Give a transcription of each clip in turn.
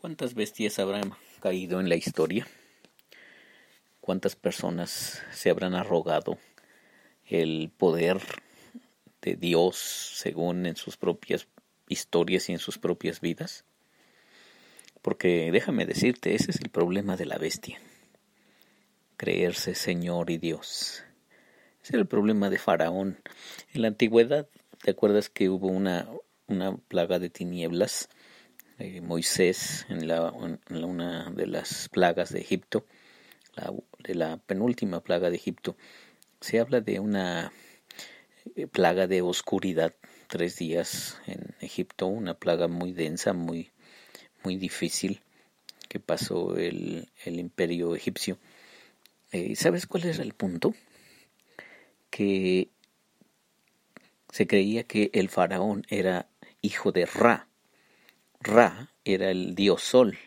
¿Cuántas bestias habrán caído en la historia? ¿Cuántas personas se habrán arrogado el poder de Dios según en sus propias historias y en sus propias vidas? Porque déjame decirte, ese es el problema de la bestia. Creerse Señor y Dios. Ese era el problema de Faraón. En la antigüedad, ¿te acuerdas que hubo una, una plaga de tinieblas? Eh, Moisés en, la, una de las plagas de Egipto, la, de la penúltima plaga de Egipto, se habla de una eh, plaga de oscuridad, tres días en Egipto, una plaga muy densa, muy, muy difícil que pasó el, el imperio egipcio. Eh, ¿Sabes cuál era el punto? Que se creía que el faraón era hijo de Ra, Ra era el dios sol,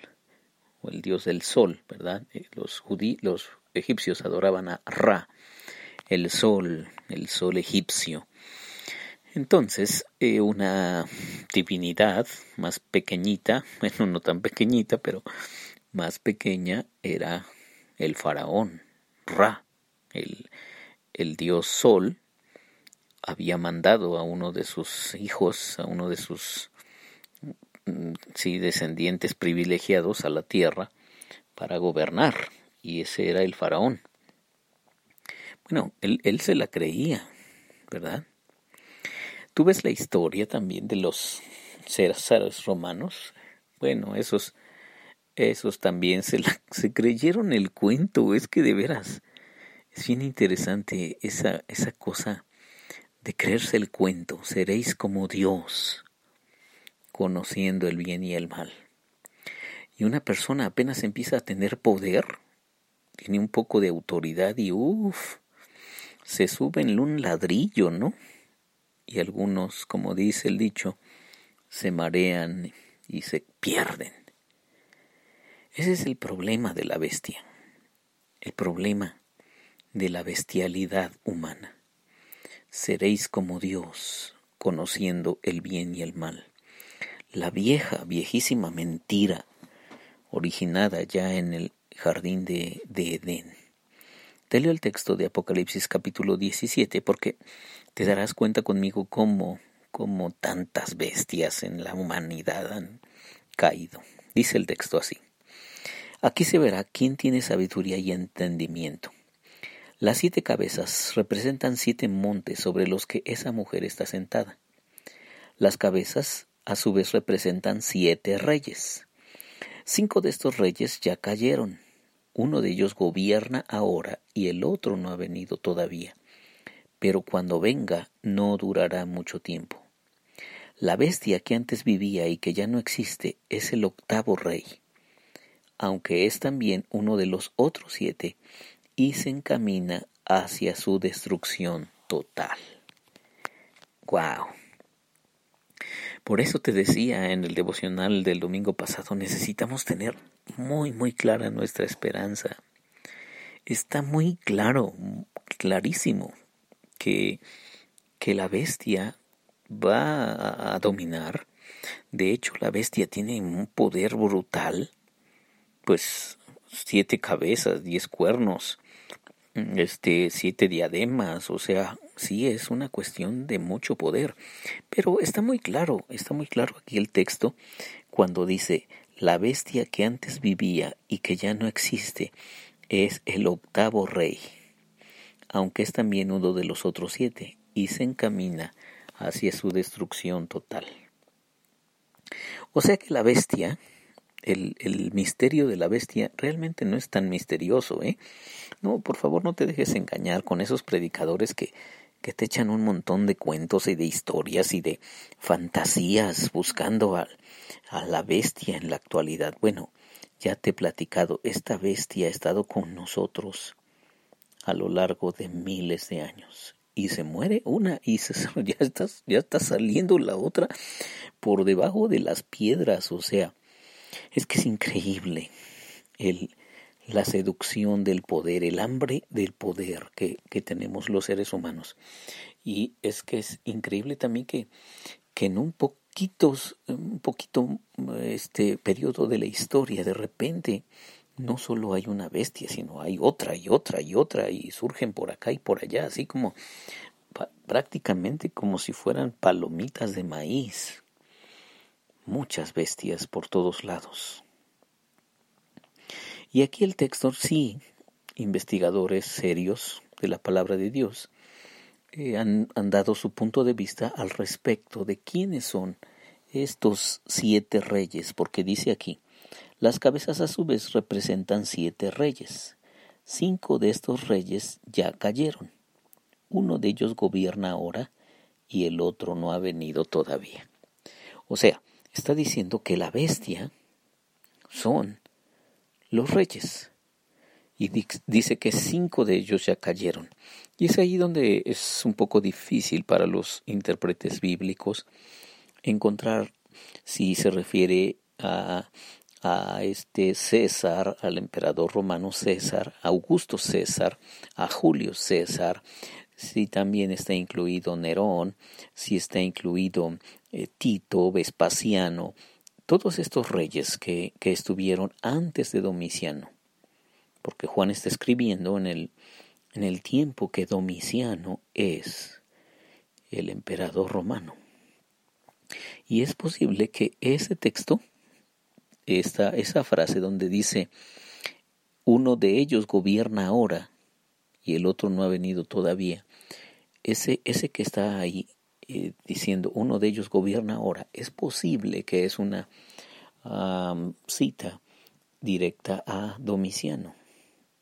o el dios del sol, ¿verdad? Eh, los, judí, los egipcios adoraban a Ra, el sol, el sol egipcio. Entonces, eh, una divinidad más pequeñita, bueno, no tan pequeñita, pero más pequeña, era el faraón, Ra, el, dios sol, había mandado a uno de sus hijos, a uno de sus sí, descendientes privilegiados a la tierra para gobernar, y ese era el faraón. Bueno, él, él se la creía, ¿verdad? Tú ves la historia también de los césares romanos. Bueno, esos, esos también se, se creyeron el cuento. Es que de veras es bien interesante esa, esa cosa de creerse el cuento. Seréis como Dios conociendo el bien y el mal. Y una persona apenas empieza a tener poder, tiene un poco de autoridad y uff, se sube en un ladrillo, ¿no? Y algunos, como dice el dicho, se marean y se pierden. Ese es el problema de la bestia, el problema de la bestialidad humana. Seréis como Dios, conociendo el bien y el mal la vieja, viejísima mentira originada ya en el jardín de, Edén. Te leo el texto de Apocalipsis capítulo 17 porque te darás cuenta conmigo cómo, cómo tantas bestias en la humanidad han caído. Dice el texto así. Aquí se verá quién tiene sabiduría y entendimiento. Las siete cabezas representan siete montes sobre los que esa mujer está sentada. Las cabezas a su vez representan siete reyes. Cinco de estos reyes ya cayeron. Uno de ellos gobierna ahora y el otro no ha venido todavía. Pero cuando venga no durará mucho tiempo. La bestia que antes vivía y que ya no existe es el octavo rey, aunque es también uno de los otros siete y se encamina hacia su destrucción total. ¡Guau! Por eso te decía en el devocional del domingo pasado, necesitamos tener muy, muy clara nuestra esperanza. Está muy claro, clarísimo, que, que la bestia va a dominar. De hecho, la bestia tiene un poder brutal, pues siete cabezas, diez cuernos, este, siete diademas, o sea, sí es una cuestión de mucho poder. Pero está muy claro, está muy claro aquí el texto cuando dice la bestia que antes vivía y que ya no existe es el octavo rey, aunque es también uno de los otros siete, y se encamina hacia su destrucción total. O sea que la bestia el, el, misterio de la bestia realmente no es tan misterioso, ¿eh? No, por favor, no te dejes engañar con esos predicadores que, que te echan un montón de cuentos y de historias y de fantasías buscando a, a la bestia en la actualidad. Bueno, ya te he platicado, esta bestia ha estado con nosotros a lo largo de miles de años y se muere una y se, ya, está, ya está saliendo la otra por debajo de las piedras, o sea, es que es increíble el, la seducción del poder, el hambre del poder que, que tenemos los seres humanos. Y es que es increíble también que, que en un poquitos, un poquito este periodo de la historia, de repente no solo hay una bestia, sino hay otra y otra y otra y surgen por acá y por allá, así como prácticamente como si fueran palomitas de maíz. Muchas bestias por todos lados. Y aquí el texto sí, investigadores serios de la palabra de Dios eh, han, han dado su punto de vista al respecto de quiénes son estos siete reyes, porque dice aquí, las cabezas a su vez representan siete reyes. Cinco de estos reyes ya cayeron. Uno de ellos gobierna ahora y el otro no ha venido todavía. O sea, está diciendo que la bestia son los reyes. Y dice que cinco de ellos ya cayeron. Y es ahí donde es un poco difícil para los intérpretes bíblicos encontrar si se refiere a a este César, al emperador romano César, Augusto César, a Julio César, si también está incluido Nerón, si está incluido eh, Tito, Vespasiano, todos estos reyes que, que estuvieron antes de Domiciano, porque Juan está escribiendo en el, en el tiempo que Domiciano es el emperador romano. Y es posible que ese texto esta, esa frase donde dice, uno de ellos gobierna ahora y el otro no ha venido todavía, ese, ese que está ahí diciendo, uno de ellos gobierna ahora, es posible que es una cita directa a Domiciano,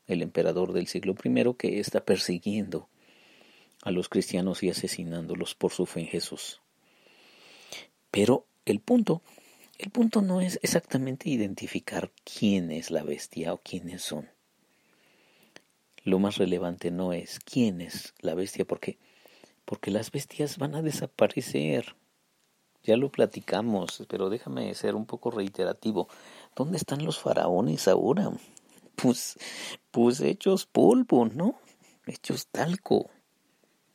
el emperador del siglo I que está persiguiendo a los cristianos y asesinándolos por su fe en Jesús. Pero el punto el punto no es exactamente identificar quién es la bestia o quiénes son. Lo más relevante no es quién es la bestia, porque, porque las bestias van a desaparecer. Ya lo platicamos, pero déjame ser un poco reiterativo. ¿Dónde están los faraones ahora? Pues, pues hechos polvo, ¿no? Hechos talco.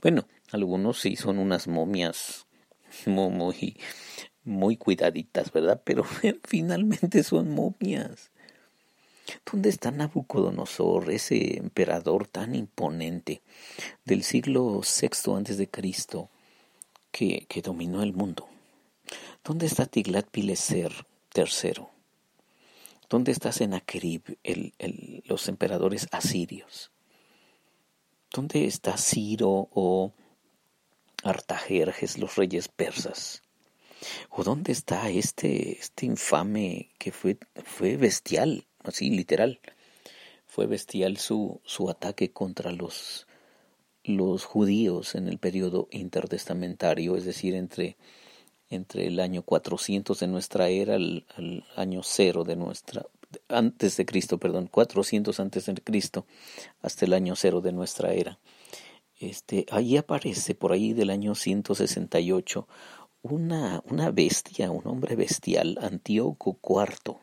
Bueno, algunos sí son unas momias muy, muy cuidaditas, ¿verdad? Pero finalmente son momias. ¿Dónde está Nabucodonosor, ese emperador tan imponente del siglo VI antes de Cristo que, que dominó el mundo? ¿Dónde está Tiglat-Pileser III? ¿Dónde está Sennacherib, los emperadores asirios? ¿Dónde está Ciro o Artajerjes, los reyes persas? ¿O dónde está este, este infame que fue, fue bestial, así literal? Fue bestial su, su ataque contra los, los judíos en el periodo intertestamentario, es decir, entre, entre el año 400 de nuestra era al, año cero de nuestra antes de Cristo, perdón, 400 antes de Cristo hasta el año cero de nuestra era. Este, ahí aparece por ahí del año 168 una, una bestia, un hombre bestial, Antíoco IV,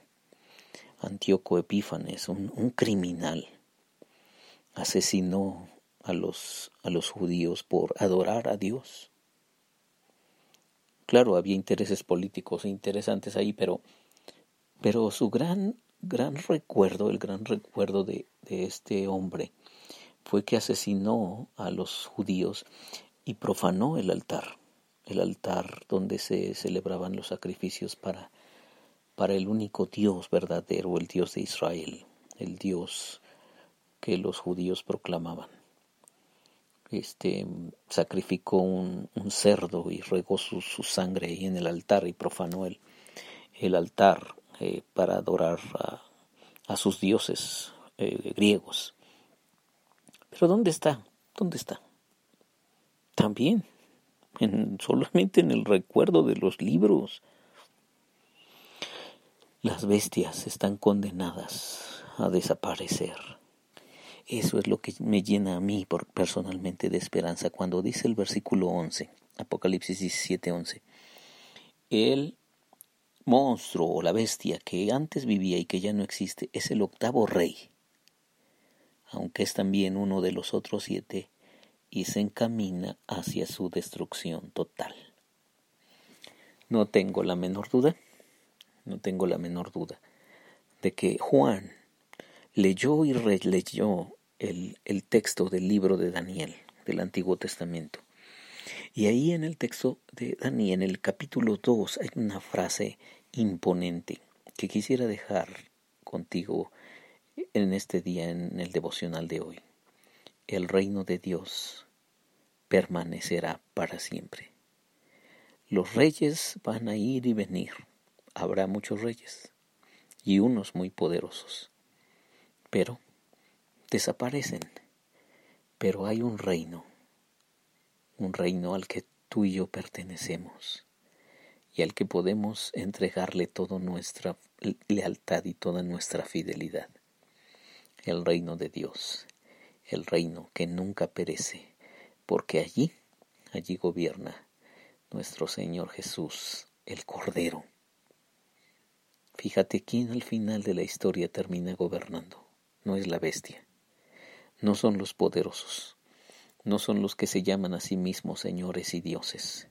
Antíoco Epífanes, un, un criminal, asesinó a los, a los judíos por adorar a Dios. Claro, había intereses políticos interesantes ahí, pero, pero su gran, gran recuerdo, el gran recuerdo de, de este hombre, fue que asesinó a los judíos y profanó el altar el altar donde se celebraban los sacrificios para, para el único Dios verdadero, el Dios de Israel, el Dios que los judíos proclamaban. Este sacrificó un, cerdo y regó su, sangre ahí en el altar y profanó el, altar eh, para adorar a, a sus dioses eh, griegos. Pero ¿dónde está? ¿Dónde está? También solamente en el recuerdo de los libros. Las bestias están condenadas a desaparecer. Eso es lo que me llena a mí personalmente de esperanza cuando dice el versículo 11, Apocalipsis 17, 11. El monstruo o la bestia que antes vivía y que ya no existe es el octavo rey, aunque es también uno de los otros siete y se encamina hacia su destrucción total. No tengo la menor duda, no tengo la menor duda de que Juan leyó y releyó el, el texto del libro de Daniel del Antiguo Testamento. Y ahí en el texto de Daniel, en el capítulo 2, hay una frase imponente que quisiera dejar contigo en este día, en el devocional de hoy. El reino de Dios permanecerá para siempre. Los reyes van a ir y venir. Habrá muchos reyes y unos muy poderosos. Pero desaparecen. Pero hay un reino, un reino al que tú y yo pertenecemos y al que podemos entregarle toda nuestra lealtad y toda nuestra fidelidad. El reino de Dios, el reino que nunca perece, porque allí, allí gobierna nuestro Señor Jesús, el Cordero. Fíjate quién al final de la historia termina gobernando. No es la bestia, no son los poderosos, no son los que se llaman a sí mismos señores y dioses.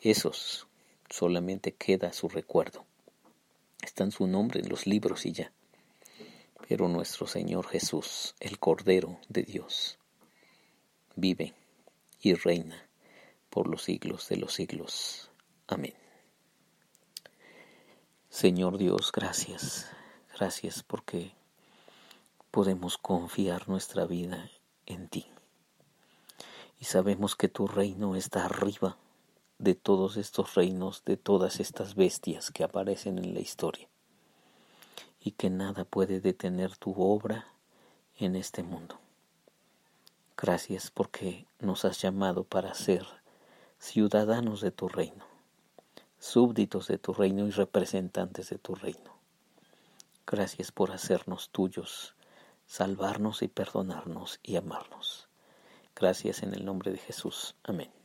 Esos solamente queda su recuerdo. Está su nombre en los libros y ya. Pero nuestro Señor Jesús, el Cordero de Dios, vive y reina por los siglos de los siglos. Amén. Señor Dios, gracias. Gracias porque podemos confiar nuestra vida en ti. Y sabemos que tu reino está arriba de todos estos reinos, de todas estas bestias que aparecen en la historia, y que nada puede detener tu obra en este mundo. Gracias porque nos has llamado para ser ciudadanos de tu reino, súbditos de tu reino y representantes de tu reino. Gracias por hacernos tuyos, salvarnos y perdonarnos y amarnos. Gracias en el nombre de Jesús. Amén.